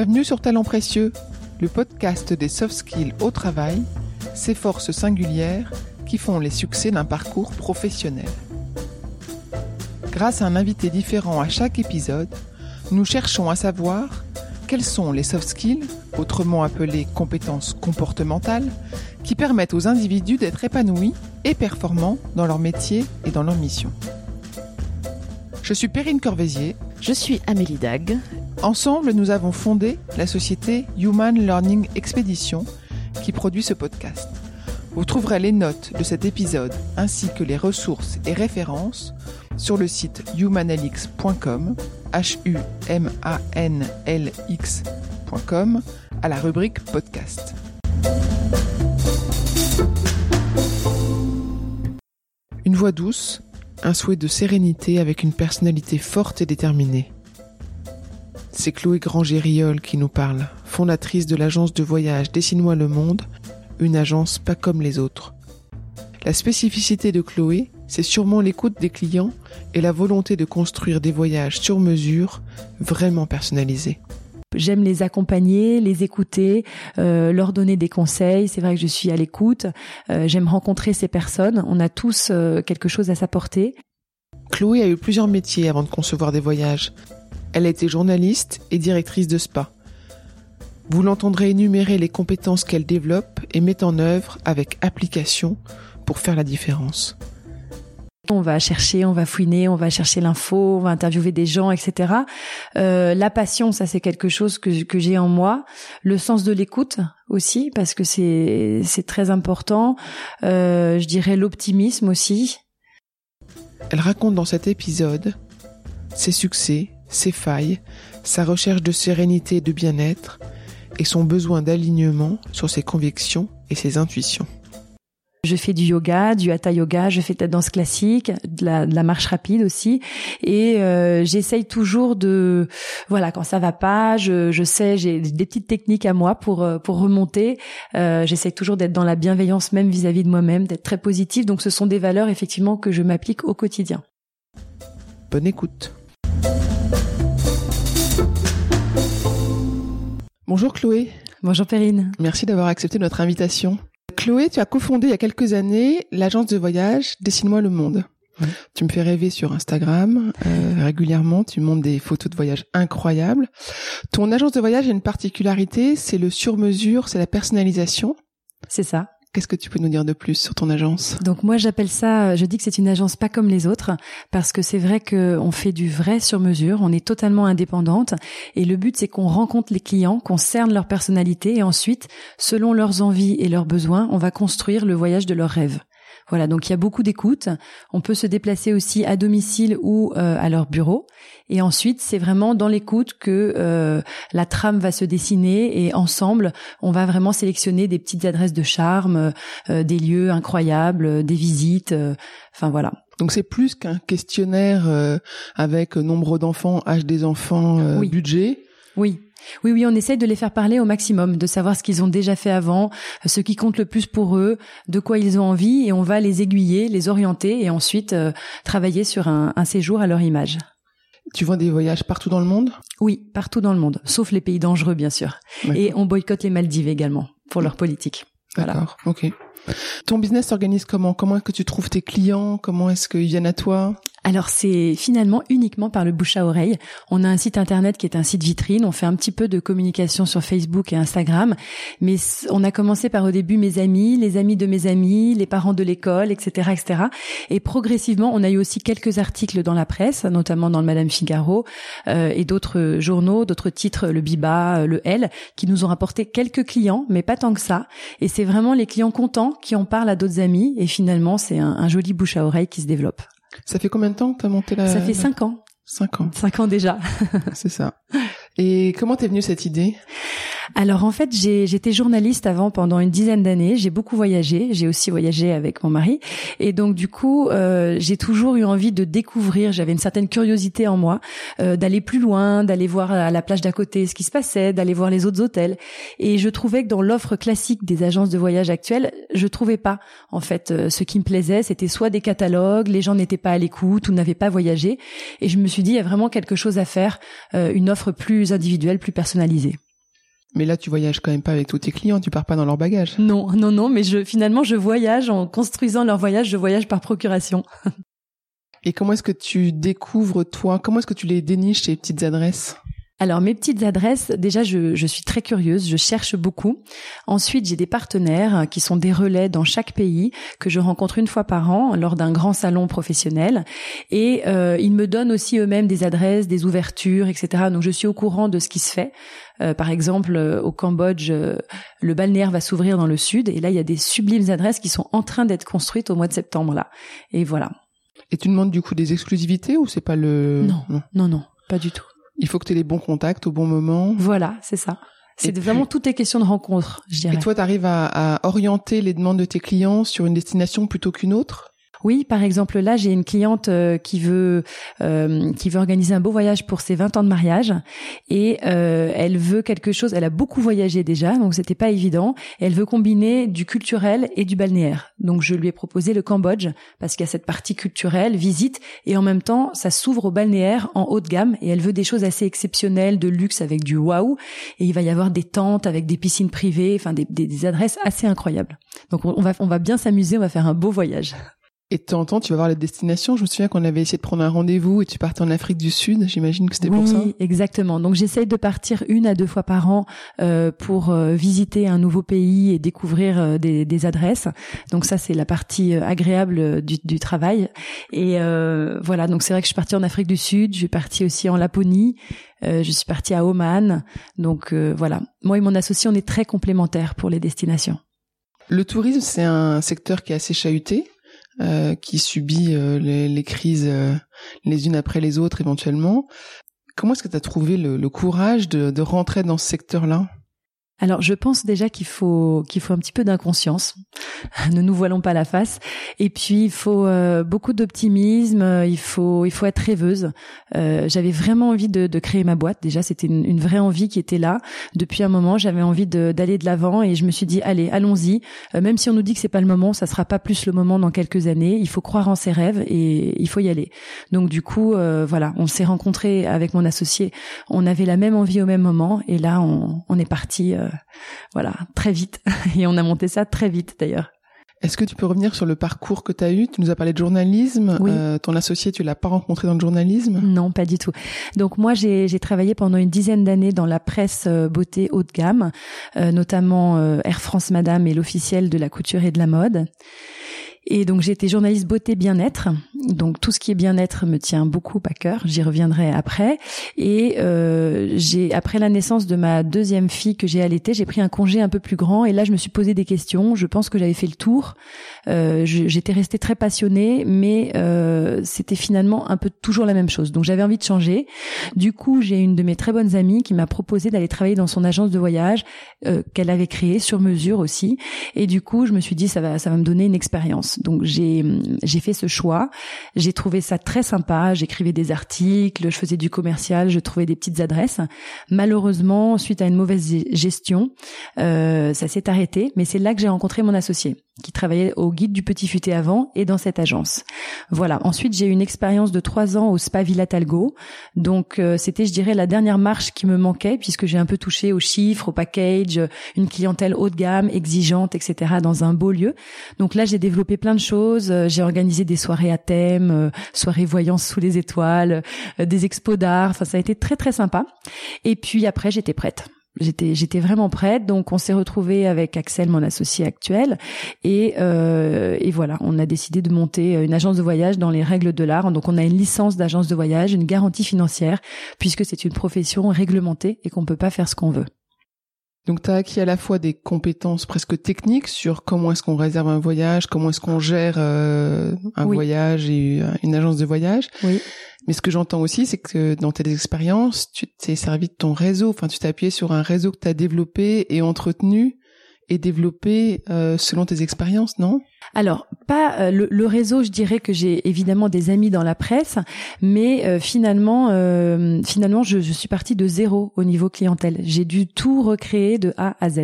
Bienvenue sur Talent Précieux, le podcast des soft skills au travail, ces forces singulières qui font les succès d'un parcours professionnel. Grâce à un invité différent à chaque épisode, nous cherchons à savoir quels sont les soft skills, autrement appelés compétences comportementales, qui permettent aux individus d'être épanouis et performants dans leur métier et dans leur mission. Je suis Perrine Corvézier. Je suis Amélie Dag. Ensemble, nous avons fondé la société Human Learning Expedition qui produit ce podcast. Vous trouverez les notes de cet épisode ainsi que les ressources et références sur le site humanlx.com, h u m a n l x.com à la rubrique podcast. Une voix douce, un souhait de sérénité avec une personnalité forte et déterminée. C'est Chloé Granger-Riol qui nous parle, fondatrice de l'agence de voyage Dessine-moi le monde, une agence pas comme les autres. La spécificité de Chloé, c'est sûrement l'écoute des clients et la volonté de construire des voyages sur mesure, vraiment personnalisés. J'aime les accompagner, les écouter, euh, leur donner des conseils. C'est vrai que je suis à l'écoute. Euh, J'aime rencontrer ces personnes. On a tous euh, quelque chose à s'apporter. Chloé a eu plusieurs métiers avant de concevoir des voyages. Elle a été journaliste et directrice de spa. Vous l'entendrez énumérer les compétences qu'elle développe et met en œuvre avec application pour faire la différence. On va chercher, on va fouiner, on va chercher l'info, on va interviewer des gens, etc. Euh, la passion, ça c'est quelque chose que, que j'ai en moi. Le sens de l'écoute aussi, parce que c'est c'est très important. Euh, je dirais l'optimisme aussi. Elle raconte dans cet épisode ses succès, ses failles, sa recherche de sérénité et de bien-être, et son besoin d'alignement sur ses convictions et ses intuitions. Je fais du yoga, du hatha yoga, je fais de la danse classique, de la, de la marche rapide aussi, et euh, j'essaye toujours de, voilà, quand ça va pas, je, je sais, j'ai des petites techniques à moi pour euh, pour remonter. Euh, j'essaye toujours d'être dans la bienveillance même vis-à-vis de moi-même, d'être très positive. Donc ce sont des valeurs effectivement que je m'applique au quotidien. Bonne écoute. Bonjour Chloé. Bonjour Perrine. Merci d'avoir accepté notre invitation. Chloé, tu as cofondé il y a quelques années l'agence de voyage Dessine-moi le monde. Ouais. Tu me fais rêver sur Instagram euh, régulièrement. Tu montes des photos de voyage incroyables. Ton agence de voyage a une particularité, c'est le sur-mesure, c'est la personnalisation. C'est ça. Qu'est-ce que tu peux nous dire de plus sur ton agence? Donc moi j'appelle ça, je dis que c'est une agence pas comme les autres parce que c'est vrai qu'on fait du vrai sur mesure, on est totalement indépendante et le but c'est qu'on rencontre les clients, qu'on cerne leur personnalité et ensuite, selon leurs envies et leurs besoins, on va construire le voyage de leurs rêves. Voilà, donc il y a beaucoup d'écoute. On peut se déplacer aussi à domicile ou euh, à leur bureau. Et ensuite, c'est vraiment dans l'écoute que euh, la trame va se dessiner et ensemble, on va vraiment sélectionner des petites adresses de charme, euh, des lieux incroyables, des visites. euh, Enfin voilà. Donc c'est plus qu'un questionnaire euh, avec nombre d'enfants, âge des enfants, euh, Oui. budget. Oui. Oui, oui, on essaye de les faire parler au maximum, de savoir ce qu'ils ont déjà fait avant, ce qui compte le plus pour eux, de quoi ils ont envie, et on va les aiguiller, les orienter, et ensuite euh, travailler sur un, un séjour à leur image. Tu vois des voyages partout dans le monde? Oui, partout dans le monde, sauf les pays dangereux, bien sûr. Et on boycotte les Maldives également, pour leur politique. Voilà. D'accord, ok. Ton business s'organise comment? Comment est-ce que tu trouves tes clients? Comment est-ce qu'ils viennent à toi? Alors c'est finalement uniquement par le bouche à oreille. On a un site internet qui est un site vitrine. On fait un petit peu de communication sur Facebook et Instagram, mais on a commencé par au début mes amis, les amis de mes amis, les parents de l'école, etc., etc. Et progressivement, on a eu aussi quelques articles dans la presse, notamment dans le Madame Figaro euh, et d'autres journaux, d'autres titres, le Biba, euh, le L, qui nous ont rapporté quelques clients, mais pas tant que ça. Et c'est vraiment les clients contents qui en parlent à d'autres amis. Et finalement, c'est un, un joli bouche à oreille qui se développe. Ça fait combien de temps que tu as monté la... Ça fait cinq ans. Cinq ans, Cinq ans déjà. c'est ça. Et comment t'es venue cette idée? Alors en fait, j'étais journaliste avant pendant une dizaine d'années. J'ai beaucoup voyagé. J'ai aussi voyagé avec mon mari. Et donc du coup, euh, j'ai toujours eu envie de découvrir. J'avais une certaine curiosité en moi euh, d'aller plus loin, d'aller voir à la plage d'à côté ce qui se passait, d'aller voir les autres hôtels. Et je trouvais que dans l'offre classique des agences de voyage actuelles, je trouvais pas en fait euh, ce qui me plaisait. C'était soit des catalogues, les gens n'étaient pas à l'écoute ou n'avaient pas voyagé. Et je me suis dit, il y a vraiment quelque chose à faire, euh, une offre plus individuelle, plus personnalisée. Mais là, tu voyages quand même pas avec tous tes clients, tu pars pas dans leur bagage. Non, non, non, mais je, finalement, je voyage en construisant leur voyage, je voyage par procuration. Et comment est-ce que tu découvres, toi, comment est-ce que tu les déniches, ces petites adresses? Alors mes petites adresses, déjà je, je, suis très curieuse, je cherche beaucoup. Ensuite j'ai des partenaires qui sont des relais dans chaque pays que je rencontre une fois par an lors d'un grand salon professionnel et euh, ils me donnent aussi eux-mêmes des adresses, des ouvertures, etc. Donc je suis au courant de ce qui se fait. Euh, par exemple euh, au Cambodge, le balnéaire va s'ouvrir dans le sud et là il y a des sublimes adresses qui sont en train d'être construites au mois de septembre là. Et voilà. Et tu demandes du coup des exclusivités ou c'est pas le non, non, non, non, pas du tout. Il faut que tu aies les bons contacts au bon moment. Voilà, c'est ça. C'est vraiment toutes les questions de rencontre, je dirais. Et toi, tu arrives à, à orienter les demandes de tes clients sur une destination plutôt qu'une autre? Oui, par exemple, là, j'ai une cliente euh, qui veut euh, qui veut organiser un beau voyage pour ses 20 ans de mariage et euh, elle veut quelque chose. Elle a beaucoup voyagé déjà, donc c'était pas évident. elle veut combiner du culturel et du balnéaire. Donc je lui ai proposé le Cambodge parce qu'il y a cette partie culturelle, visite, et en même temps, ça s'ouvre au balnéaire en haut de gamme. Et elle veut des choses assez exceptionnelles, de luxe avec du waouh. Et il va y avoir des tentes avec des piscines privées, enfin des, des, adresses assez incroyables. Donc on va on va bien s'amuser, on va faire un beau voyage. Et de temps en temps, tu vas voir la destination. Je me souviens qu'on avait essayé de prendre un rendez-vous et tu partais en Afrique du Sud. J'imagine que c'était pour ça. Oui, exactement. Donc j'essaye de partir une à deux fois par an euh, pour euh, visiter un nouveau pays et découvrir euh, des, des, adresses. Donc ça, c'est la partie euh, agréable du, du, travail. Et voilà. Donc c'est vrai que je suis partie en Afrique du Sud. Je suis partie aussi en Laponie. je suis partie à Oman. Donc voilà. Moi et mon associé, on est très complémentaires pour les destinations. Le tourisme, c'est un secteur qui est assez chahuté. Euh, qui subit euh, les, crises euh, les unes après les autres éventuellement. Comment est-ce que tu as trouvé le, courage de, de rentrer dans ce secteur-là? Alors, je pense déjà qu'il faut qu'il faut un petit peu d'inconscience. ne nous voilons pas la face. Et puis, il faut euh, beaucoup d'optimisme. Il faut il faut être rêveuse. Euh, j'avais vraiment envie de, de, créer ma boîte. Déjà, c'était une, une, vraie envie qui était là depuis un moment. J'avais envie d'aller de l'avant et je me suis dit allez, allons-y. Euh, même si on nous dit que c'est pas le moment, ça sera pas plus le moment dans quelques années. Il faut croire en ses rêves et il faut y aller. Donc du coup, voilà, on s'est rencontrés avec mon associé. On avait la même envie au même moment et là, on, on est parti euh, voilà, très vite. Et on a monté ça très vite d'ailleurs. Est-ce que tu peux revenir sur le parcours que tu as eu? Tu nous as parlé de journalisme. Euh, ton associé, tu l'as pas rencontré dans le journalisme? Non, pas du tout. Donc moi, j'ai travaillé pendant une dizaine d'années dans la presse euh, beauté haut de gamme, notamment Air France Madame et l'officiel de la couture et de la mode. Et donc j'ai journaliste beauté bien-être. Donc tout ce qui est bien-être me tient beaucoup à cœur. J'y reviendrai après. Et euh, j'ai après la naissance de ma deuxième fille que j'ai allaitée, j'ai pris un congé un peu plus grand. Et là je me suis posé des questions. Je pense que j'avais fait le tour. Euh, j'étais restée très passionnée, mais euh, c'était finalement un peu toujours la même chose. Donc j'avais envie de changer. Du coup j'ai une de mes très bonnes amies qui m'a proposé d'aller travailler dans son agence de voyage euh, qu'elle avait créée sur mesure aussi. Et du coup je me suis dit ça va ça va me donner une expérience. Donc j'ai j'ai fait ce choix. J'ai trouvé ça très sympa. J'écrivais des articles, je faisais du commercial, je trouvais des petites adresses. Malheureusement, suite à une mauvaise gestion, euh, ça s'est arrêté. Mais c'est là que j'ai rencontré mon associé qui travaillait au guide du Petit Futé avant et dans cette agence. Voilà. Ensuite, j'ai eu une expérience de trois ans au Spa Villa Talgo. Donc, euh, c'était, je dirais, la dernière marche qui me manquait puisque j'ai un peu touché aux chiffres, au package, une clientèle haut de gamme, exigeante, etc. dans un beau lieu. Donc là, j'ai développé plein de choses. Euh, j'ai organisé des soirées à thème, euh, soirées voyance sous les étoiles, des expos d'art. Enfin, ça a été très très sympa. Et puis après, j'étais prête j'étais vraiment prête. Donc on s'est retrouvé avec Axel mon associé actuel. Et euh, et voilà on a décidé de monter une agence de voyage dans les règles de l'art. Donc on a une licence d'agence de voyage une garantie financière puisque c'est une profession réglementée et qu'on peut pas faire ce qu'on veut donc tu as acquis à la fois des compétences presque techniques sur comment est-ce qu'on réserve un voyage, comment est-ce qu'on gère euh, un voyage et une agence de voyage. Oui. Mais ce que j'entends aussi, c'est que dans tes expériences, tu t'es servi de ton réseau. Enfin, tu t'es appuyé sur un réseau que tu as développé et entretenu et développé euh, selon tes expériences, non? Alors, pas euh, le, réseau, je dirais que j'ai évidemment des amis dans la presse, mais euh, finalement, euh, finalement, je, suis partie de zéro au niveau clientèle. J'ai dû tout recréer de A à Z.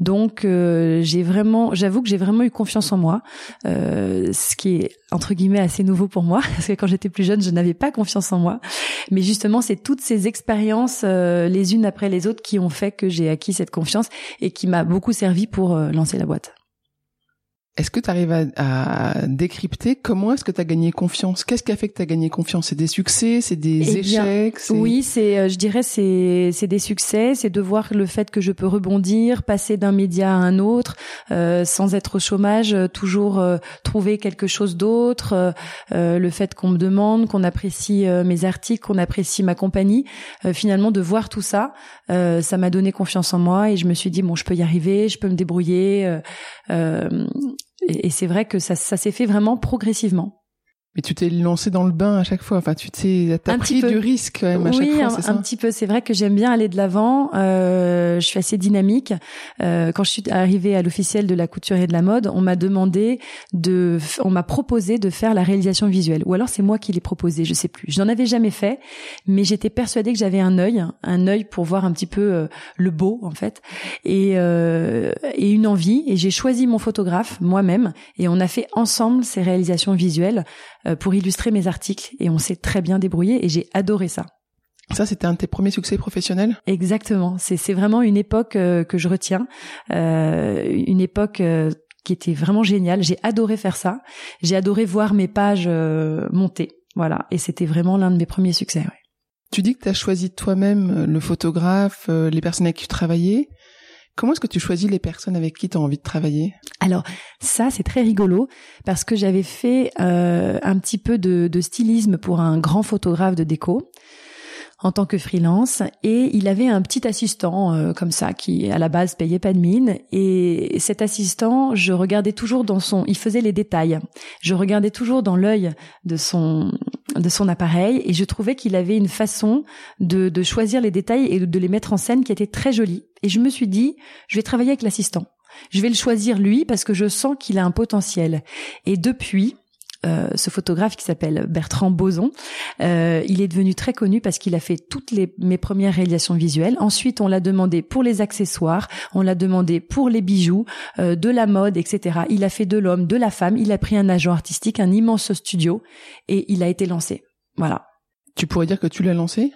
Donc, j'ai vraiment, j'avoue que j'ai vraiment eu confiance en moi, ce qui est entre guillemets assez nouveau pour moi, parce que quand j'étais plus jeune, je n'avais pas confiance en moi. Mais justement, c'est toutes ces expériences, les unes après les autres, qui ont fait que j'ai acquis cette confiance et qui m'a beaucoup servi pour lancer la boîte. Est-ce que tu arrives à, décrypter comment est-ce que tu as gagné confiance? Qu'est-ce qui a fait que tu as gagné confiance? C'est des succès, c'est des eh échecs? Oui, c'est euh, je dirais c'est c'est des succès, c'est de voir le fait que je peux rebondir, passer d'un média à un autre euh, sans être au chômage, euh, toujours trouver quelque chose d'autre, le fait qu'on me demande, qu'on apprécie mes articles, qu'on apprécie ma compagnie, finalement de voir tout ça, ça m'a donné confiance en moi et je me suis dit bon, je peux y arriver, je peux me débrouiller et, c'est vrai que ça, s'est fait vraiment progressivement. Mais tu t'es lancé dans le bain à chaque fois. Enfin, tu t'es, t'as pris du risque quand même à chaque fois. Oui, un, petit peu. C'est vrai que j'aime bien aller de l'avant. Euh, je suis assez dynamique. Euh, quand je suis arrivée à l'officiel de la couture et de la mode, on m'a demandé de, on m'a proposé de faire la réalisation visuelle. Ou alors c'est moi qui l'ai proposé, je sais plus. Je n'en avais jamais fait, mais j'étais persuadée que j'avais un œil, un œil pour voir un petit peu euh, le beau en fait, et, euh, et une envie. Et j'ai choisi mon photographe moi-même, et on a fait ensemble ces réalisations visuelles pour illustrer mes articles et on s'est très bien débrouillé et j'ai adoré ça. Ça, c'était un de tes premiers succès professionnels? Exactement. C'est vraiment une époque euh, que je retiens, euh, une époque euh, qui était vraiment géniale. J'ai adoré faire ça. J'ai adoré voir mes pages monter. Voilà. Et c'était vraiment l'un de mes premiers succès. Ouais. Tu dis que tu as choisi toi-même le photographe, les personnes avec qui tu travaillais. Comment est-ce que tu choisis les personnes avec qui tu as envie de travailler? Alors ça c'est très rigolo parce que j'avais fait euh, un petit peu de, de, stylisme pour un grand photographe de déco en tant que freelance et il avait un petit assistant euh, comme ça qui à la base payait pas de mine et cet assistant je regardais toujours dans son il faisait les détails. Je regardais toujours dans l'œil de son de son appareil et je trouvais qu'il avait une façon de, de choisir les détails et de les mettre en scène qui était très jolie. Et je me suis dit je vais travailler avec l'assistant. Je vais le choisir lui parce que je sens qu'il a un potentiel. Et depuis euh, ce photographe qui s'appelle Bertrand Boson. Euh, il est devenu très connu parce qu'il a fait toutes les, mes premières réalisations visuelles. Ensuite, on l'a demandé pour les accessoires, on l'a demandé pour les bijoux, euh, de la mode, etc. Il a fait de l'homme, de la femme. Il a pris un agent artistique, un immense studio, et il a été lancé. Voilà. Tu pourrais dire que tu l'as lancé?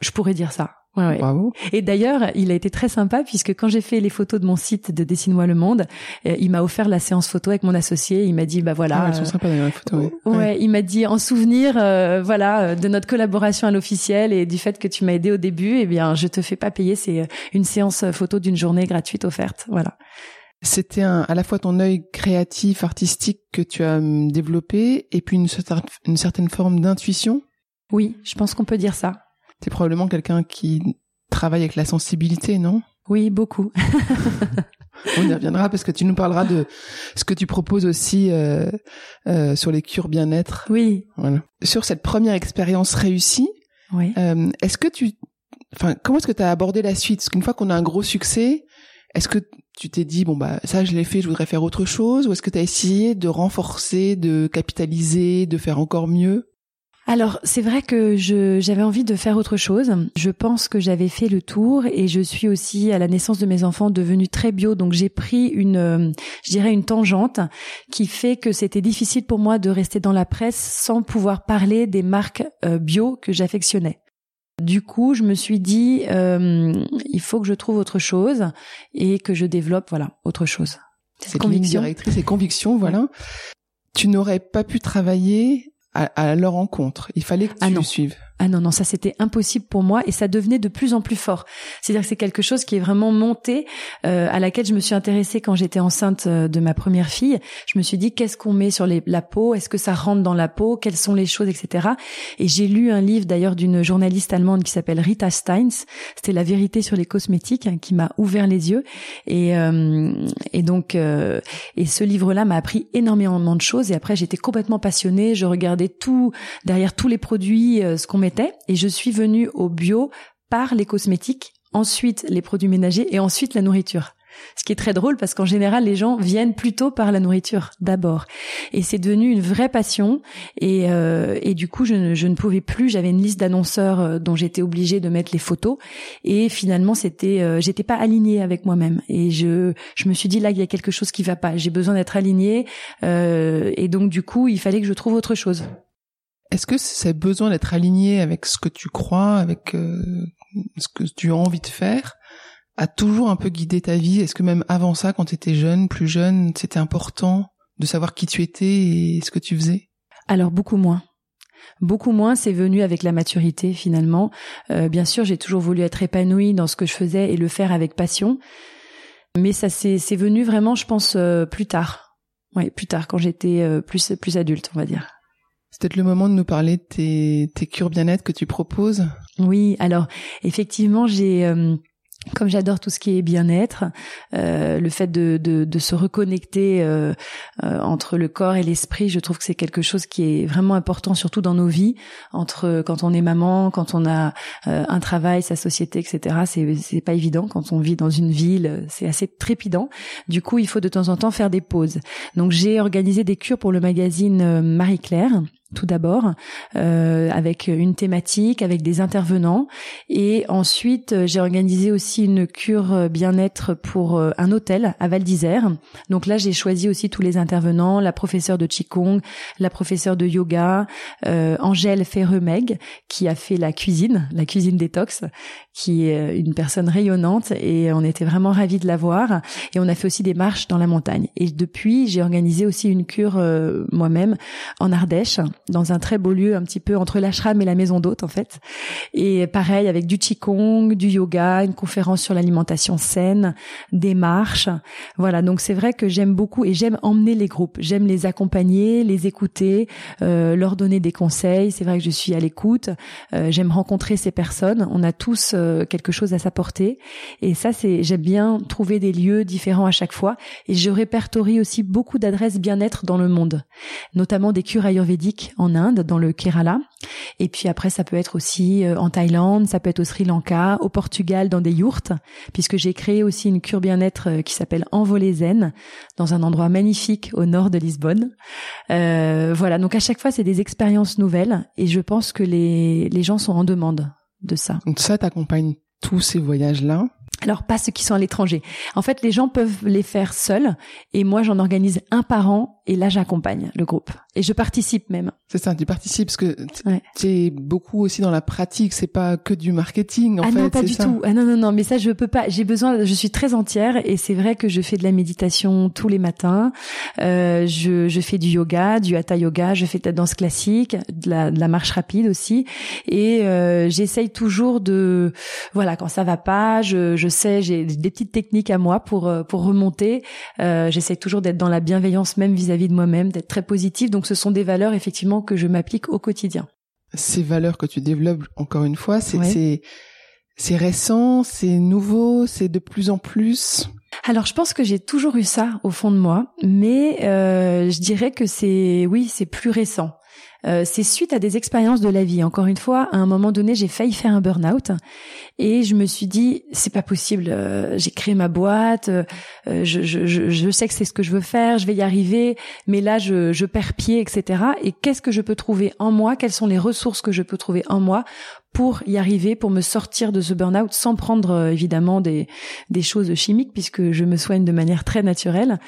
Je pourrais dire ça. Ouais, Bravo. Et d'ailleurs, il a été très sympa puisque quand j'ai fait les photos de mon site de Dessine-moi le monde, euh, il m'a offert la séance photo avec mon associé. Il m'a dit, bah voilà. Ah, elles sont sympas les photos. Ouais. il m'a dit en souvenir, euh, voilà, de notre collaboration à l'officiel et du fait que tu m'as aidé au début, eh bien, je te fais pas payer. C'est euh, une séance photo d'une journée gratuite offerte. Voilà. C'était à la fois ton œil créatif, artistique que tu as hum, développé et puis une, une certaine forme d'intuition? Oui, je pense qu'on peut dire ça. C'est probablement quelqu'un qui travaille avec la sensibilité, non? Oui, beaucoup. On y reviendra parce que tu nous parleras de ce que tu proposes aussi euh, euh, sur les cures bien-être. Oui. Voilà. Sur cette première expérience réussie, oui. Euh, est-ce que tu, enfin, comment est-ce que tu as abordé la suite? Parce qu'une fois qu'on a un gros succès, est-ce que tu t'es dit bon bah ça je l'ai fait, je voudrais faire autre chose, ou est-ce que tu as essayé de renforcer, de capitaliser, de faire encore mieux? Alors c'est vrai que j'avais envie de faire autre chose. Je pense que j'avais fait le tour et je suis aussi à la naissance de mes enfants devenue très bio, donc j'ai pris une, euh, je dirais une tangente qui fait que c'était difficile pour moi de rester dans la presse sans pouvoir parler des marques euh, bio que j'affectionnais. Du coup, je me suis dit, euh, il faut que je trouve autre chose et que je développe, voilà, autre chose. C'est conviction. directrice et conviction, voilà. Tu n'aurais pas pu travailler à, leur rencontre. Il fallait que ah tu le suives. Ah non, non, ça c'était impossible pour moi et ça devenait de plus en plus fort. C'est-à-dire que c'est quelque chose qui est vraiment monté, euh, à laquelle je me suis intéressée quand j'étais enceinte euh, de ma première fille. Je me suis dit, qu'est-ce qu'on met sur les, la peau? Est-ce que ça rentre dans la peau? Quelles sont les choses, etc. Et j'ai lu un livre d'ailleurs d'une journaliste allemande qui s'appelle Rita Steins. C'était La vérité sur les cosmétiques hein, qui m'a ouvert les yeux. Et, euh, et donc, euh, et ce livre-là m'a appris énormément de choses. Et après, j'étais complètement passionnée. Je regardais tout, derrière tous les produits, euh, ce qu'on et je suis venue au bio par les cosmétiques, ensuite les produits ménagers et ensuite la nourriture. Ce qui est très drôle parce qu'en général, les gens viennent plutôt par la nourriture d'abord. Et c'est devenu une vraie passion. Et, euh, et du coup, je ne, je ne pouvais plus. J'avais une liste d'annonceurs euh, dont j'étais obligée de mettre les photos. Et finalement, c'était, euh, j'étais pas alignée avec moi-même. Et je, je me suis dit là, il y a quelque chose qui va pas. J'ai besoin d'être alignée. Euh, et donc, du coup, il fallait que je trouve autre chose. Est-ce que c'est besoin d'être aligné avec ce que tu crois, avec euh, ce que tu as envie de faire, a toujours un peu guidé ta vie? Est-ce que même avant ça, quand tu étais jeune, plus jeune, c'était important de savoir qui tu étais et ce que tu faisais? Alors beaucoup moins. Beaucoup moins, c'est venu avec la maturité finalement. Euh, bien sûr, j'ai toujours voulu être épanouie dans ce que je faisais et le faire avec passion, mais ça c'est venu vraiment, je pense, euh, plus tard. Oui, plus tard, quand j'étais plus plus adulte, on va dire. C'est peut-être le moment de nous parler de tes, tes cures bien-être que tu proposes. Oui, alors effectivement, j'ai euh, comme j'adore tout ce qui est bien-être, euh, le fait de, de, de se reconnecter euh, euh, entre le corps et l'esprit, je trouve que c'est quelque chose qui est vraiment important, surtout dans nos vies, entre quand on est maman, quand on a euh, un travail, sa société, etc. C'est c'est pas évident quand on vit dans une ville, c'est assez trépidant. Du coup, il faut de temps en temps faire des pauses. Donc j'ai organisé des cures pour le magazine euh, Marie Claire tout d'abord, euh, avec une thématique, avec des intervenants. Et ensuite, euh, j'ai organisé aussi une cure euh, bien-être pour euh, un hôtel à Val d'Isère. Donc là, j'ai choisi aussi tous les intervenants, la professeure de Qigong, la professeure de yoga, euh, Angèle Ferremeg, qui a fait la cuisine, la cuisine détox, qui est une personne rayonnante. Et on était vraiment ravis de la voir. Et on a fait aussi des marches dans la montagne. Et depuis, j'ai organisé aussi une cure euh, moi-même en Ardèche dans un très beau lieu, un petit peu entre l'ashram et la maison d'hôte en fait. Et pareil avec du qigong, du yoga, une conférence sur l'alimentation saine, des marches. Voilà, donc c'est vrai que j'aime beaucoup et j'aime emmener les groupes. J'aime les accompagner, les écouter, euh, leur donner des conseils. C'est vrai que je suis à l'écoute. Euh, j'aime rencontrer ces personnes. On a tous euh, quelque chose à s'apporter. Et ça, c'est j'aime bien trouver des lieux différents à chaque fois. Et je répertorie aussi beaucoup d'adresses bien-être dans le monde, notamment des cures ayurvédiques en Inde, dans le Kerala. Et puis après, ça peut être aussi euh, en Thaïlande, ça peut être au Sri Lanka, au Portugal, dans des yourtes, puisque j'ai créé aussi une cure bien-être euh, qui s'appelle Envolée Zen, dans un endroit magnifique au nord de Lisbonne. Euh, voilà, donc à chaque fois, c'est des expériences nouvelles, et je pense que les, les gens sont en demande de ça. Donc ça t'accompagne tous ces voyages-là? Alors pas ceux qui sont à l'étranger. En fait, les gens peuvent les faire seuls et moi j'en organise un par an et là j'accompagne le groupe et je participe même. C'est ça, tu participes parce que tu es beaucoup aussi dans la pratique, c'est pas que du marketing en ah fait. non, pas du ça tout. Ah non non non, mais ça je peux pas. J'ai besoin. Je suis très entière et c'est vrai que je fais de la méditation tous les matins. Euh, je, je fais du yoga, du hatha yoga. Je fais de la danse classique, de la, de la marche rapide aussi. Et euh, j'essaye toujours de voilà quand ça va pas, je, je sais j'ai des petites techniques à moi pour euh, pour remonter. Euh, j'essaye toujours d'être dans la bienveillance même vis-à-vis de moi-même, d'être très positive. Donc ce sont des valeurs effectivement que je m'applique au quotidien. Ces valeurs que tu développes encore une fois, c'est Ouais. c'est c'est récent, c'est nouveau, c'est de plus en plus. Alors je pense que j'ai toujours eu ça au fond de moi, mais euh, je dirais que c'est oui c'est plus récent. Euh, c'est suite à des expériences de la vie. Encore une fois, à un moment donné, j'ai failli faire un burn-out et je me suis dit c'est pas possible. euh, j'ai créé ma boîte, euh, je, je, je, je sais que c'est ce que je veux faire, je vais y arriver, mais là je, je perds pied, etc. Et qu'est-ce que je peux trouver en moi? Quelles sont les ressources que je peux trouver en moi pour y arriver, pour me sortir de ce burn-out sans prendre euh, évidemment des, des choses chimiques puisque je me soigne de manière très naturelle.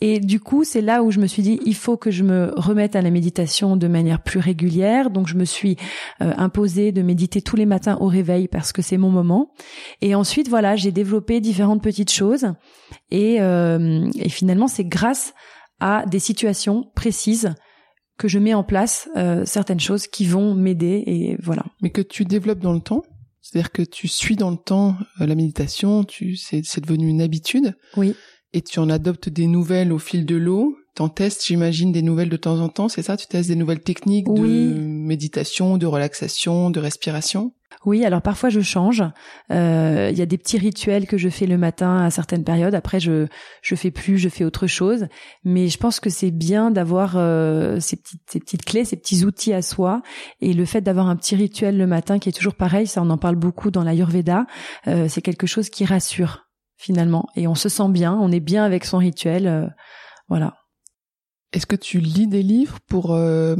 Et du coup, c'est là où je me suis dit, il faut que je me remette à la méditation de manière plus régulière. Donc, je me suis euh, imposée de méditer tous les matins au réveil parce que c'est mon moment. Et ensuite, voilà, j'ai développé différentes petites choses. Et, euh, et finalement, c'est grâce à des situations précises que je mets en place euh, certaines choses qui vont m'aider et voilà. mais que tu développes dans le temps. C'est-à-dire que tu suis dans le temps euh, la méditation, tu c'est c'est devenu une habitude Oui. et tu en adoptes des nouvelles au fil de l'eau. T'en testes, j'imagine, des nouvelles de temps en temps, c'est ça? Tu testes des nouvelles techniques Oui. de méditation, de relaxation, de respiration? Oui, alors parfois je change. Euh, Il y a des petits rituels que je fais le matin à certaines périodes. Après, je je fais plus, je fais autre chose. Mais je pense que c'est bien d'avoir euh, ces petites ces petites clés, ces petits outils à soi. Et le fait d'avoir un petit rituel le matin qui est toujours pareil, ça on en parle beaucoup dans l'Ayurveda. Euh, c'est quelque chose qui rassure finalement. Et on se sent bien, on est bien avec son rituel. Euh, voilà. Est-ce que tu lis des livres pour euh,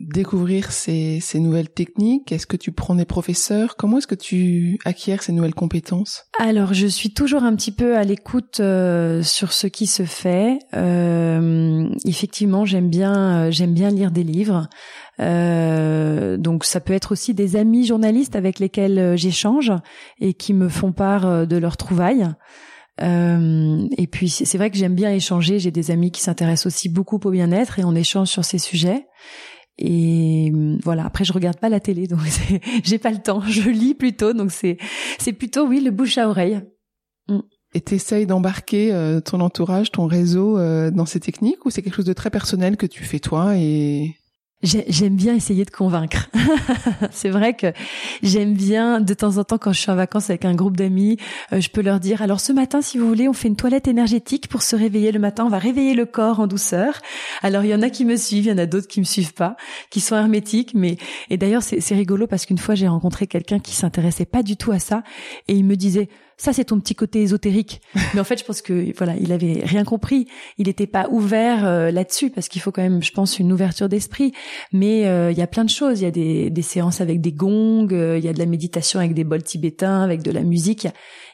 découvrir ces, nouvelles techniques? Est-ce que tu prends des professeurs? Comment est-ce que tu acquiers ces nouvelles compétences? Alors, je suis toujours un petit peu à l'écoute euh, sur ce qui se fait. Euh, effectivement, j'aime bien, j'aime bien lire des livres. donc, ça peut être aussi des amis journalistes avec lesquels j'échange et qui me font part de leurs trouvailles. Euh, et puis c'est vrai que j'aime bien échanger. J'ai des amis qui s'intéressent aussi beaucoup au bien-être et on échange sur ces sujets. Et voilà. Après, je regarde pas la télé, donc j'ai pas le temps. Je lis plutôt, donc c'est c'est plutôt oui le bouche à oreille. Mm. Et t'essayes d'embarquer euh, ton entourage, ton réseau euh, dans ces techniques ou c'est quelque chose de très personnel que tu fais toi et J'aime bien essayer de convaincre. c'est vrai que j'aime bien de temps en temps quand je suis en vacances avec un groupe d'amis, euh, je peux leur dire alors ce matin si vous voulez on fait une toilette énergétique pour se réveiller le matin, on va réveiller le corps en douceur. Alors il y en a qui me suivent, il y en a d'autres qui me suivent pas, qui sont hermétiques mais et d'ailleurs c'est rigolo parce qu'une fois j'ai rencontré quelqu'un qui s'intéressait pas du tout à ça et il me disait ça c'est ton petit côté ésotérique. Mais en fait, je pense que voilà, il avait rien compris. Il n'était pas ouvert euh, là-dessus parce qu'il faut quand même, je pense, une ouverture d'esprit. Mais euh, il y a plein de choses. Il y a des, des séances avec des gongs, euh, il y a de la méditation avec des bols tibétains, avec de la musique.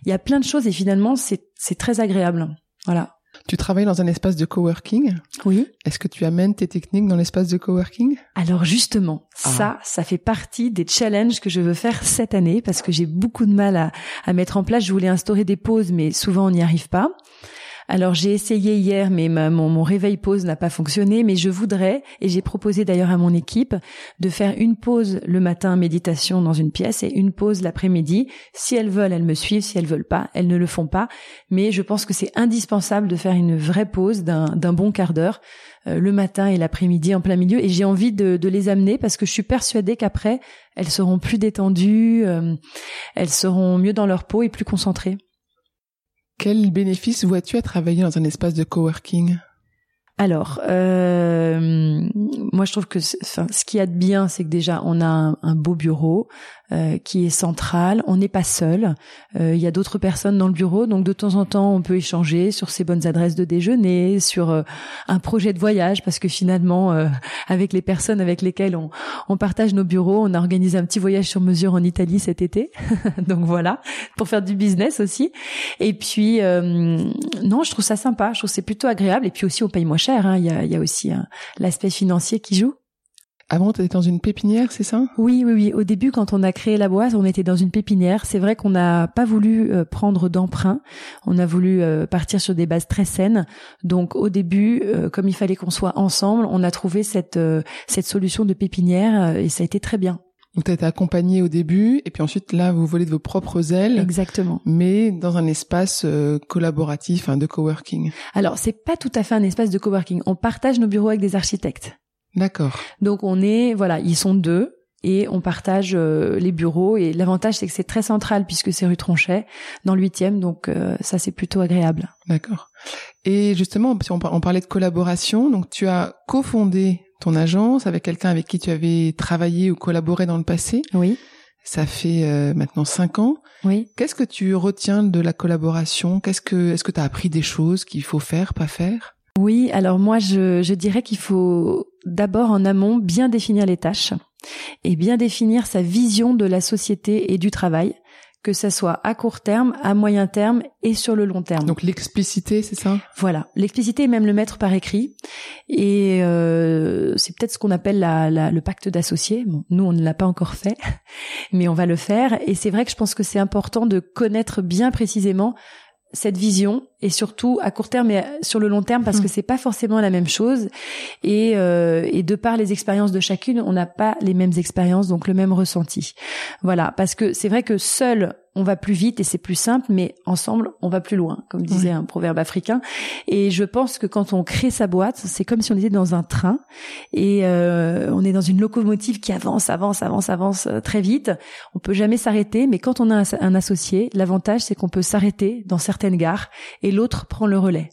Il y a, plein de choses et finalement, c'est c'est très agréable. Voilà. Tu travailles dans un espace de coworking. Oui. Est-ce que tu amènes tes techniques dans l'espace de coworking? Alors justement, ah. ça, ça fait partie des challenges que je veux faire cette année parce que j'ai beaucoup de mal à, à mettre en place. Je voulais instaurer des pauses, mais souvent on n'y arrive pas. Alors j'ai essayé hier, mais mon, réveil pause n'a pas fonctionné. Mais je voudrais, et j'ai proposé d'ailleurs à mon équipe, de faire une pause le matin méditation dans une pièce et une pause l'après-midi. Si elles veulent, elles me suivent. Si elles veulent pas, elles ne le font pas. Mais je pense que c'est indispensable de faire une vraie pause d'un bon quart d'heure euh, le matin et l'après-midi en plein milieu. Et j'ai envie de, les amener parce que je suis persuadée qu'après, elles seront plus détendues, euh, elles seront mieux dans leur peau et plus concentrées. Quel bénéfice vois-tu à travailler dans un espace de coworking? Alors, euh, moi je trouve que ce qui y a de bien, c'est que déjà on a un, beau bureau euh, qui est central. On n'est pas seul. Euh, il y a d'autres personnes dans le bureau, donc de temps en temps on peut échanger sur ses bonnes adresses de déjeuner, sur euh, un projet de voyage, parce que finalement euh, avec les personnes avec lesquelles on, on partage nos bureaux, on a organisé un petit voyage sur mesure en Italie cet été. donc voilà, pour faire du business aussi. Et puis non, je trouve ça sympa. Je trouve c'est plutôt agréable. Et puis aussi on paye moins cher Hein. Il, y a, aussi l'aspect financier qui joue. Avant, tu étais dans une pépinière, c'est ça? Oui, oui, oui. Au début, quand on a créé la boîte, on était dans une pépinière. C'est vrai qu'on n'a pas voulu euh, prendre d'emprunt. On a voulu euh, partir sur des bases très saines. Donc, au début, euh, comme il fallait qu'on soit ensemble, on a trouvé cette cette solution de pépinière et ça a été très bien. Donc tu as été accompagné au début et puis ensuite là vous volez de vos propres ailes. Exactement. Mais dans un espace euh, collaboratif, hein, de coworking. Alors c'est pas tout à fait un espace de coworking. On partage nos bureaux avec des architectes. D'accord. Donc on est voilà, ils sont deux et on partage euh, les bureaux et l'avantage c'est que c'est très central puisque c'est rue Tronchet dans le huitième donc euh, ça c'est plutôt agréable. D'accord. Et justement si on parlait de collaboration donc tu as cofondé ton agence, avec quelqu'un avec qui tu avais travaillé ou collaboré dans le passé. Oui. Ça fait euh, maintenant cinq ans. Oui. Qu'est-ce que tu retiens de la collaboration? Qu'est-ce que est-ce que tu as appris des choses qu'il faut faire, pas faire? Oui, alors moi je, je dirais qu'il faut d'abord en amont bien définir les tâches et bien définir sa vision de la société et du travail que ça soit à court terme, à moyen terme et sur le long terme. Donc l'explicité, c'est ça? Voilà, l'explicité et même le mettre par écrit. Et euh, c'est peut-être ce qu'on appelle la, la, le pacte d'associés. Bon, nous, on ne l'a pas encore fait, mais on va le faire. Et c'est vrai que je pense que c'est important de connaître bien précisément cette vision et surtout à court terme et sur le long terme parce mmh. que c'est pas forcément la même chose et, euh, et de par les expériences de chacune on n'a pas les mêmes expériences donc le même ressenti voilà parce que c'est vrai que seul on va plus vite et c'est plus simple, mais ensemble, on va plus loin, comme disait un proverbe africain. Et je pense que quand on crée sa boîte, c'est comme si on était dans un train et euh, on est dans une locomotive qui avance, avance, avance, avance euh, très vite. On peut jamais s'arrêter, mais quand on a un, associé, l'avantage c'est qu'on peut s'arrêter dans certaines gares et l'autre prend le relais.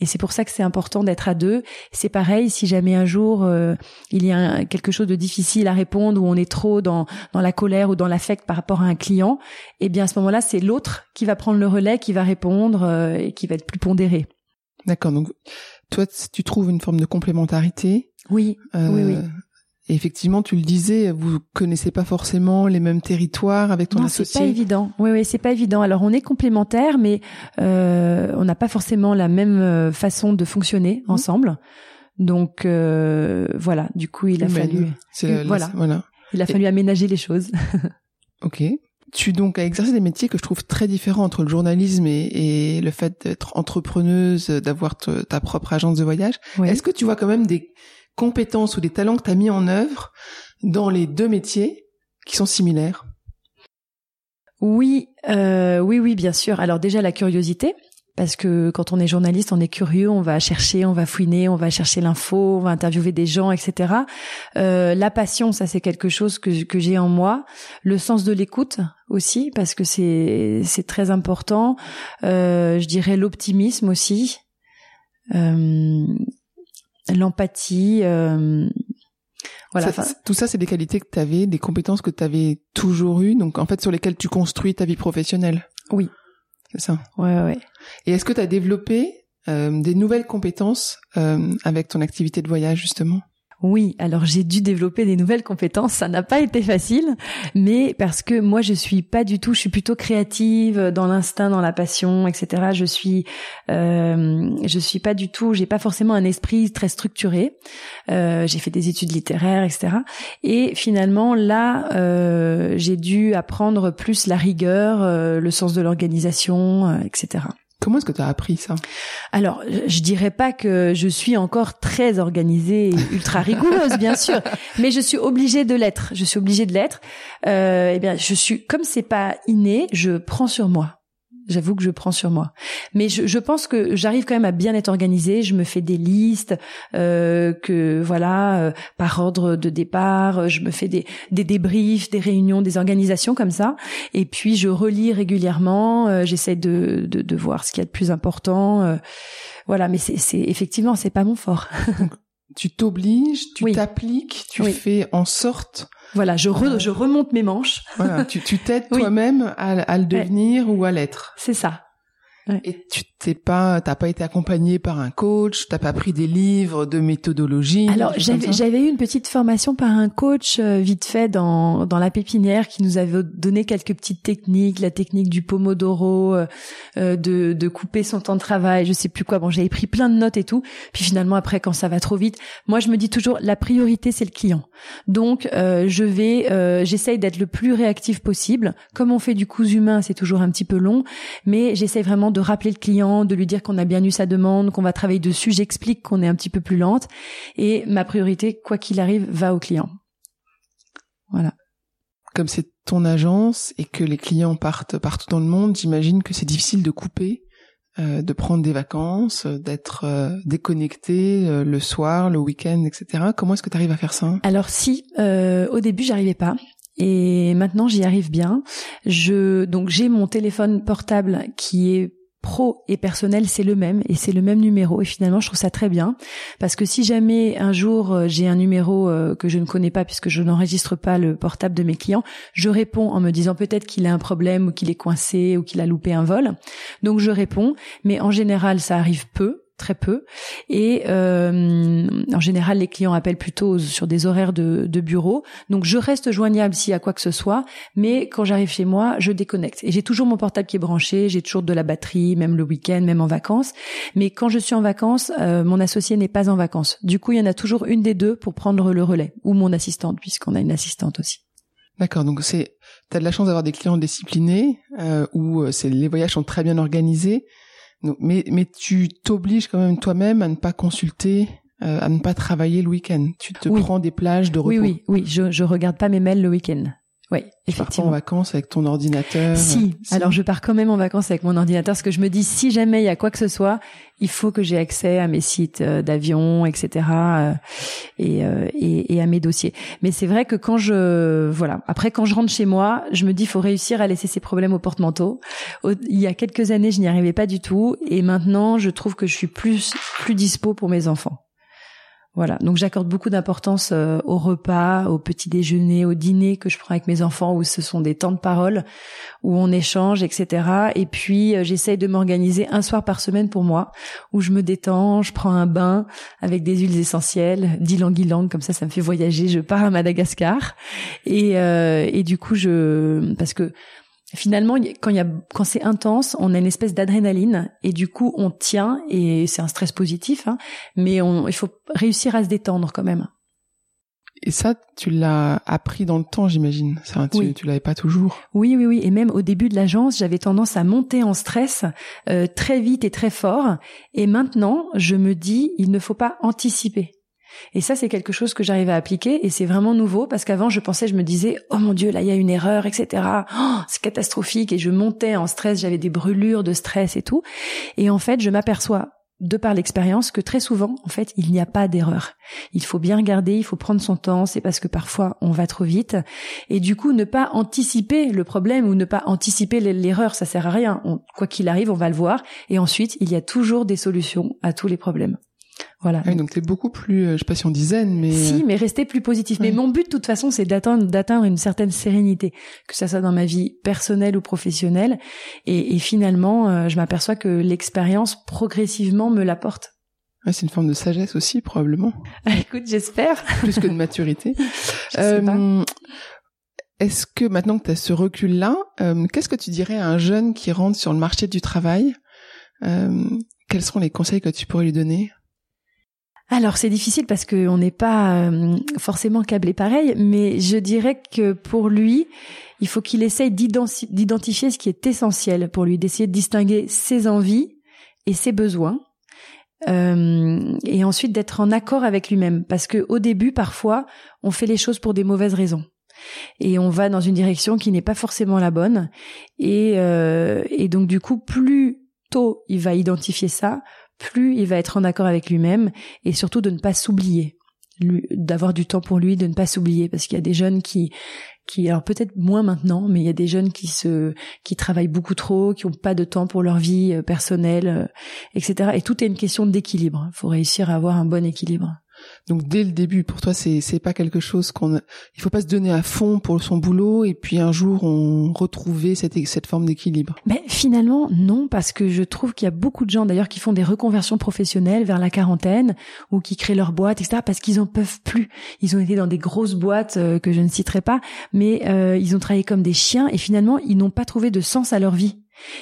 Et c'est pour ça que c'est important d'être à deux. C'est pareil, si jamais un jour euh, il y a quelque chose de difficile à répondre ou on est trop dans, dans la colère ou dans l'affect par rapport à un client, eh bien à ce moment-là, c'est l'autre qui va prendre le relais, qui va répondre euh, et qui va être plus pondéré. D'accord. Donc toi, tu trouves une forme de complémentarité? Oui. Euh, oui, oui. Et effectivement, tu le disais, vous connaissez pas forcément les mêmes territoires avec ton non, associé. c'est pas évident. Oui, oui, c'est pas évident. Alors, on est complémentaires, mais euh, on n'a pas forcément la même euh, façon de fonctionner mmh. ensemble. Donc euh, voilà. Du coup, il a fallu. voilà. voilà. Il a fallu aménager les choses. ok. Tu donc as exercé des métiers que je trouve très différents entre le journalisme et, et le fait d'être entrepreneuse, d'avoir ta propre agence de voyage. Est-ce que tu vois quand même des compétences ou des talents que tu as mis en œuvre dans les deux métiers qui sont similaires Oui, euh, oui, oui, bien sûr. Alors déjà la curiosité, parce que quand on est journaliste, on est curieux, on va chercher, on va fouiner, on va chercher l'info, on va interviewer des gens, etc. Euh, la passion, ça c'est quelque chose que, que j'ai en moi. Le sens de l'écoute aussi, parce que c'est c'est très important. Euh, je dirais l'optimisme aussi. Euh, l'empathie. Euh, voilà. tout ça, c'est des qualités que tu avais, des compétences que tu avais toujours eues, donc en fait sur lesquelles tu construis ta vie professionnelle. Oui. C'est ça. Ouais, ouais. Et est-ce que tu as développé euh, des nouvelles compétences euh, avec ton activité de voyage justement? Oui, alors j'ai dû développer des nouvelles compétences. Ça n'a pas été facile, mais parce que moi je suis pas du tout, je suis plutôt créative dans l'instinct, dans la passion, etc. Je suis, euh, je suis pas du tout, j'ai pas forcément un esprit très structuré. Euh, j'ai fait des études littéraires, etc. Et finalement là, euh, j'ai dû apprendre plus la rigueur, euh, le sens de l'organisation, euh, etc. Comment est-ce que tu as appris ça? Alors, je dirais pas que je suis encore très organisée et ultra rigoureuse, bien sûr, mais je suis obligée de l'être. Je suis obligée de l'être. Euh, eh bien, je suis comme c'est pas inné, je prends sur moi. J'avoue que je prends sur moi. Mais je, je pense que j'arrive quand même à bien être organisée. Je me fais des listes, euh, que voilà, euh, par ordre de départ, je me fais des, des débriefs, des réunions, des organisations comme ça. Et puis je relis régulièrement. Euh, J'essaie de, de, de, voir ce qu'il y a de plus important. Euh, voilà, mais c'est effectivement c'est pas mon fort. tu t'obliges, tu t'appliques, tu fais en sorte voilà, je, je remonte mes manches. Voilà, tu t'aides toi-même à, à, le devenir ou à l'être. C'est ça. Et tu t'es pas, t'as pas été accompagné par un coach, t'as pas pris des livres de méthodologie. Alors j'avais j'avais eu une petite formation par un coach euh, vite fait dans dans la pépinière qui nous avait donné quelques petites techniques, la technique du pomodoro, euh, euh, de de couper son temps de travail, je sais plus quoi. Bon, j'avais pris plein de notes et tout. Puis finalement après quand ça va trop vite, moi je me dis toujours la priorité c'est le client. Donc je vais, j'essaye d'être le plus réactif possible. Comme on fait du cousu humain, c'est toujours un petit peu long, mais j'essaye vraiment de de rappeler le client, de lui dire qu'on a bien eu sa demande, qu'on va travailler dessus. J'explique qu'on est un petit peu plus lente. Et ma priorité, quoi qu'il arrive, va au client. Voilà. Comme c'est ton agence et que les clients partent partout dans le monde, j'imagine que c'est difficile de couper, euh, de prendre des vacances, d'être euh, déconnecté euh, le soir, le week-end, etc. Comment est-ce que tu arrives à faire ça? Alors si, au début, j'arrivais pas et maintenant j'y arrive bien. Je donc j'ai mon téléphone portable qui est pro et personnel, c'est le même et c'est le même numéro. Et finalement, je trouve ça très bien parce que si jamais un jour euh, j'ai un numéro euh, que je ne connais pas puisque je n'enregistre pas le portable de mes clients, je réponds en me disant peut-être qu'il a un problème ou qu'il est coincé ou qu'il a loupé un vol. Donc je réponds, mais en général, ça arrive peu très peu. Et euh, en général, les clients appellent plutôt sur des horaires de, bureau. Donc, je reste joignable s'il y a quoi que ce soit, mais quand j'arrive chez moi, je déconnecte. Et j'ai toujours mon portable qui est branché, j'ai toujours de la batterie, même le week-end, même en vacances. Mais quand je suis en vacances, euh, mon associé n'est pas en vacances. Du coup, il y en a toujours une des deux pour prendre le relais, ou mon assistante, puisqu'on a une assistante aussi. D'accord, donc c'est t'as de la chance d'avoir des clients disciplinés euh, où euh, les voyages sont très bien organisés mais, mais tu t'obliges quand même toi-même à ne pas consulter, euh, à ne pas travailler le week-end. Tu te prends des plages de repos. Oui, oui, oui. Je, je regarde pas mes mails le week-end. Oui, effectivement. Tu en vacances avec ton ordinateur? Si. alors je pars quand même en vacances avec mon ordinateur parce que je me dis si jamais il y a quoi que ce soit, il faut que j'ai accès à mes sites euh, d'avion, etc. Euh, et, euh, et, et, à mes dossiers. Mais c'est vrai que quand je voilà, après quand je rentre chez moi, je me dis faut réussir à laisser ces problèmes au porte-manteau. Il y a quelques années, je n'y arrivais pas du tout, et maintenant je trouve que je suis plus plus dispo pour mes enfants. Voilà, donc j'accorde beaucoup d'importance euh, au repas, au petit déjeuner, au dîner que je prends avec mes enfants, où ce sont des temps de parole, où on échange, etc. Et puis euh, j'essaye de m'organiser un soir par semaine pour moi, où je me détends, je prends un bain avec des huiles essentielles, d'ylang-ylang, comme ça, ça me fait voyager. Je pars à Madagascar et, euh, et du coup je parce que finalement, quand il y a, quand c'est intense, on a une espèce d'adrénaline et du coup, on tient et c'est un stress positif, hein, mais on, il faut réussir à se détendre quand même. Et ça, tu l'as appris dans le temps, j'imagine. Ça, tu, oui. tu l'avais pas toujours. Oui, oui, oui. Et même au début de l'agence, j'avais tendance à monter en stress euh, très vite et très fort. Et maintenant, je me dis, il ne faut pas anticiper. Et ça, c'est quelque chose que j'arrive à appliquer et c'est vraiment nouveau parce qu'avant, je pensais, je me disais, oh mon Dieu, là, il y a une erreur, etc. Oh, c'est catastrophique et je montais en stress, j'avais des brûlures de stress et tout. Et en fait, je m'aperçois de par l'expérience que très souvent, en fait, il n'y a pas d'erreur. Il faut bien regarder, il faut prendre son temps, c'est parce que parfois on va trop vite. Et du coup, ne pas anticiper le problème ou ne pas anticiper l'erreur, ça sert à rien. quoi qu'il arrive, on va le voir. Et ensuite, il y a toujours des solutions à tous les problèmes. Voilà. Ah donc t'es beaucoup plus, euh, je sais pas si on disait, mais si, euh, mais rester plus positif. Mais mon but de toute façon, c'est d'atteindre d'atteindre une certaine sérénité, que ça soit dans ma vie personnelle ou professionnelle. Et, et finalement, euh, je m'aperçois que l'expérience progressivement me l'apporte. Ouais, c'est une forme de sagesse aussi, probablement. Écoute, j'espère. Plus que de maturité. euh, Est-ce que maintenant que tu as ce recul-là, qu'est-ce que tu dirais à un jeune qui rentre sur le marché du travail? Quels seront les conseils que tu pourrais lui donner? Alors c'est difficile parce qu'on n'est pas euh, forcément câblé pareil, mais je dirais que pour lui, il faut qu'il essaye d'identifier ce qui est essentiel pour lui, d'essayer de distinguer ses envies et ses besoins, euh, et ensuite d'être en accord avec lui-même, parce que au début, parfois, on fait les choses pour des mauvaises raisons. Et on va dans une direction qui n'est pas forcément la bonne. Et, euh, et donc du coup, plus tôt il va identifier ça, plus il va être en accord avec lui-même et surtout de ne pas s'oublier d'avoir du temps pour lui, de ne pas s'oublier, parce qu'il y a des jeunes qui, qui, alors peut-être moins maintenant, mais il y a des jeunes qui se, qui travaillent beaucoup trop, qui n'ont pas de temps pour leur vie euh, personnelle, euh, etc. Et tout est une question d'équilibre. Il faut réussir à avoir un bon équilibre. Donc dès le début, pour toi, c'est c'est pas quelque chose qu'on, il faut pas se donner à fond pour son boulot et puis un jour on retrouver cette cette forme d'équilibre. Mais finalement non, parce que je trouve qu'il y a beaucoup de gens d'ailleurs qui font des reconversions professionnelles vers la quarantaine ou qui créent leur boîte, etc. Parce qu'ils en peuvent plus. Ils ont été dans des grosses boîtes euh, que je ne citerai pas, mais euh, ils ont travaillé comme des chiens et finalement ils n'ont pas trouvé de sens à leur vie.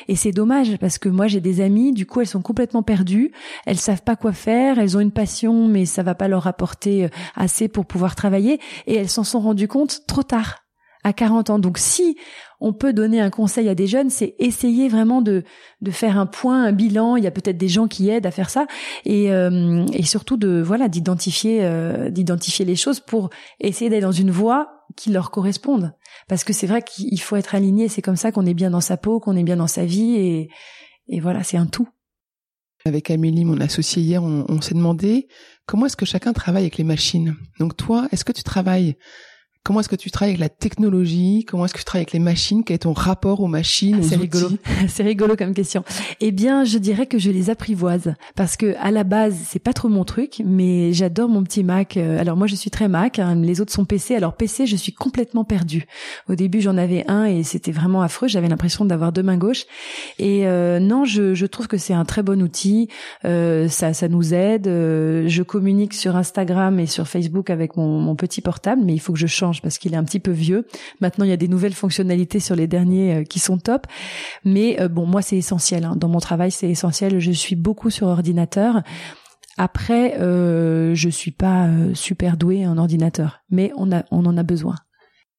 Et c'est dommage parce que moi j'ai des amis, du coup elles sont complètement perdues, elles savent pas quoi faire, elles ont une passion mais ça va pas leur apporter euh, assez pour pouvoir travailler et elles s'en sont rendues compte trop tard, à 40 ans. Donc si on peut donner un conseil à des jeunes, c'est essayer vraiment de de faire un point, un bilan. Il y a peut-être des gens qui aident à faire ça et euh, et surtout de voilà d'identifier euh, d'identifier les choses pour essayer d'aller dans une voie qui leur corresponde. Parce que c'est vrai qu'il faut être aligné, c'est comme ça qu'on est bien dans sa peau, qu'on est bien dans sa vie, et, et voilà, c'est un tout. Avec Amélie, mon associée hier, on s'est demandé comment est-ce que chacun travaille avec les machines. Donc toi, est-ce que tu travailles Comment est-ce que tu travailles avec la technologie? Comment est-ce que tu travailles avec les machines? Quel est ton rapport aux machines C'est rigolo. c'est rigolo comme question. Eh bien, je dirais que je les apprivoise parce que à la base, c'est pas trop mon truc, mais j'adore mon petit Mac. Euh, alors moi, je suis très Mac. Hein. Les autres sont PC. Alors PC, je suis complètement perdue. Au début, j'en avais un et c'était vraiment affreux. J'avais l'impression d'avoir deux mains gauches. Et euh, non, je, je, trouve que c'est un très bon outil. Euh, ça, ça nous aide. Euh, je communique sur Instagram et sur Facebook avec mon, mon petit portable, mais il faut que je change parce qu'il est un petit peu vieux. Maintenant, il y a des nouvelles fonctionnalités sur les derniers euh, qui sont top. Mais euh, bon, moi, c'est essentiel. Hein. Dans mon travail, c'est essentiel. Je suis beaucoup sur ordinateur. Après, euh, je suis pas euh, super douée en ordinateur, mais on a, on en a besoin.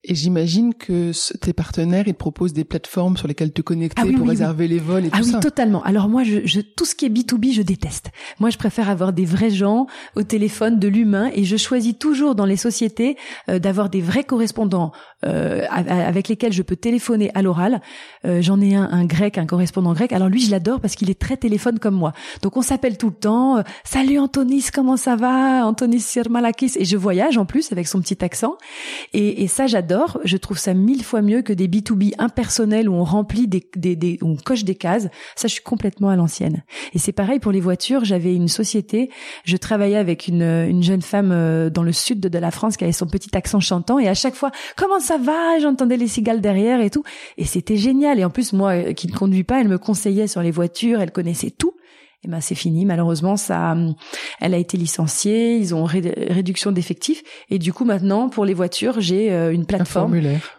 Et j'imagine que tes partenaires, ils te proposent des plateformes sur lesquelles te connecter ah pour réserver les vols et ah tout ça. Ah oui, totalement. Alors moi, je, je, tout ce qui est B2B, je déteste. Moi, je préfère avoir des vrais gens au téléphone, de l'humain, et je choisis toujours dans les sociétés euh, d'avoir des vrais correspondants euh, avec lesquels je peux téléphoner à l'oral. Euh, J'en ai un, un grec, un correspondant grec. Alors lui, je l'adore parce qu'il est très téléphone comme moi. Donc on s'appelle tout le temps. Euh, Salut Antonis, comment ça va? Antonis Sirmalakis. Et je voyage en plus avec son petit accent. Et, et ça, j'adore je trouve ça mille fois mieux que des B2B impersonnels où on remplit des, des, des on coche des cases. Ça, je suis complètement à l'ancienne. Et c'est pareil pour les voitures. J'avais une société, je travaillais avec une, une jeune femme euh, dans le sud de la France qui avait son petit accent chantant et à chaque fois, comment ça va? J'entendais les cigales derrière et tout. Et c'était génial. Et en plus, moi, euh, qui ne conduis pas, elle me conseillait sur les voitures, elle connaissait tout eh ben c'est fini. Malheureusement, ça, elle a été licenciée. Ils ont réduction d'effectifs et du coup maintenant pour les voitures, j'ai euh, une plateforme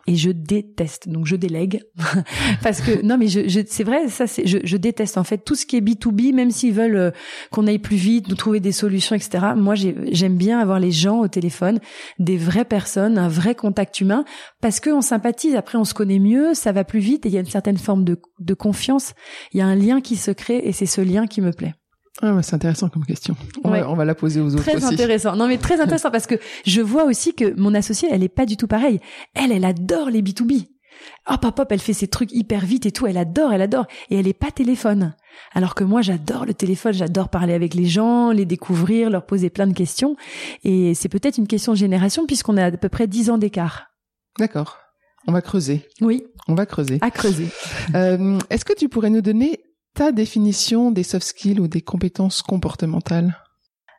et je déteste. Donc je délègue parce que non mais je, je c'est vrai ça c'est je, je, déteste en fait tout ce qui est B 2 B même s'ils veulent euh, qu'on aille plus vite, nous trouver des solutions etc. Moi j'aime bien avoir les gens au téléphone, des vraies personnes, un vrai contact humain parce que on sympathise. Après on se connaît mieux, ça va plus vite et il y a une certaine forme de, de confiance. Il y a un lien qui se crée et c'est ce lien qui me plaît. Ah c'est intéressant comme question. On, va, la poser aux autres très intéressant. Non, mais très intéressant parce que je vois aussi que mon associée, elle est pas du tout pareille. Elle, elle adore les B2B. Hop, hop, hop, elle fait ses trucs hyper vite et tout. Elle adore, elle adore. Et elle est pas téléphone. Alors que moi, j'adore le téléphone. J'adore parler avec les gens, les découvrir, leur poser plein de questions. Et c'est peut-être une question de génération puisqu'on a à peu près 10 ans d'écart. D'accord. On va creuser. Oui. On va creuser. À creuser. Euh, Est-ce que tu pourrais nous donner ta définition des soft skills ou des compétences comportementales?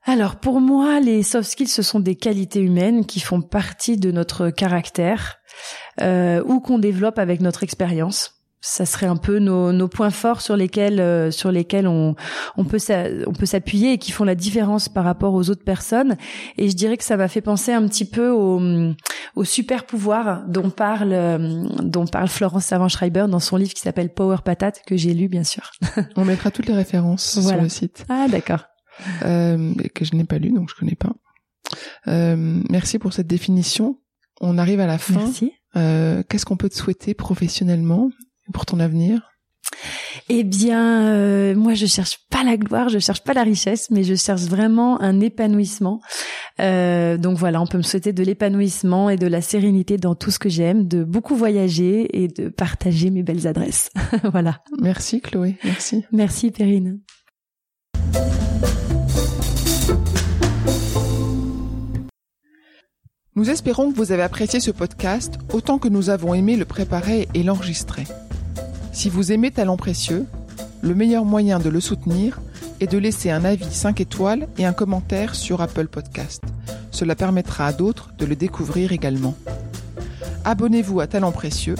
Alors pour moi, les soft skills, ce sont des qualités humaines qui font partie de notre caractère euh, ou qu'on développe avec notre expérience ça serait un peu nos, nos points forts sur lesquels euh, sur lesquels on on peut on peut s'appuyer et qui font la différence par rapport aux autres personnes et je dirais que ça m'a fait penser un petit peu au, au super pouvoir dont parle euh, dont parle Florence Savant-Schreiber dans son livre qui s'appelle Power Patate que j'ai lu bien sûr. on mettra toutes les références sur le site. Ah d'accord. Euh, que je n'ai pas lu donc je connais pas. Euh, merci pour cette définition. On arrive à la fin. Merci. Euh, Qu'est-ce qu'on peut te souhaiter professionnellement? Pour ton avenir? Eh bien, euh, moi, je cherche pas la gloire, je cherche pas la richesse, mais je cherche vraiment un épanouissement. Euh, donc voilà, on peut me souhaiter de l'épanouissement et de la sérénité dans tout ce que j'aime, de beaucoup voyager et de partager mes belles adresses. voilà. Merci Chloé, merci. Merci Perrine. Nous espérons que vous avez apprécié ce podcast autant que nous avons aimé le préparer et l'enregistrer. Si vous aimez Talent Précieux, le meilleur moyen de le soutenir est de laisser un avis 5 étoiles et un commentaire sur Apple Podcast. Cela permettra à d'autres de le découvrir également. Abonnez-vous à Talent Précieux,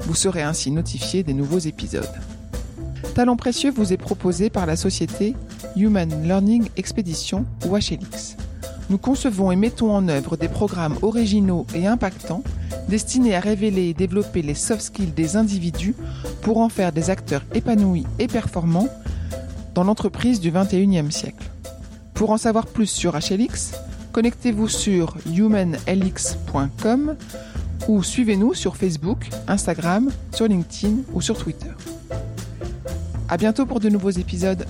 vous serez ainsi notifié des nouveaux épisodes. Talent Précieux vous est proposé par la société Human Learning Expedition ou HLX. Nous concevons et mettons en œuvre des programmes originaux et impactants destinés à révéler et développer les soft skills des individus pour en faire des acteurs épanouis et performants dans l'entreprise du 21e siècle. Pour en savoir plus sur HLX, connectez-vous sur humanlx.com ou suivez-nous sur Facebook, Instagram, sur LinkedIn ou sur Twitter. À bientôt pour de nouveaux épisodes.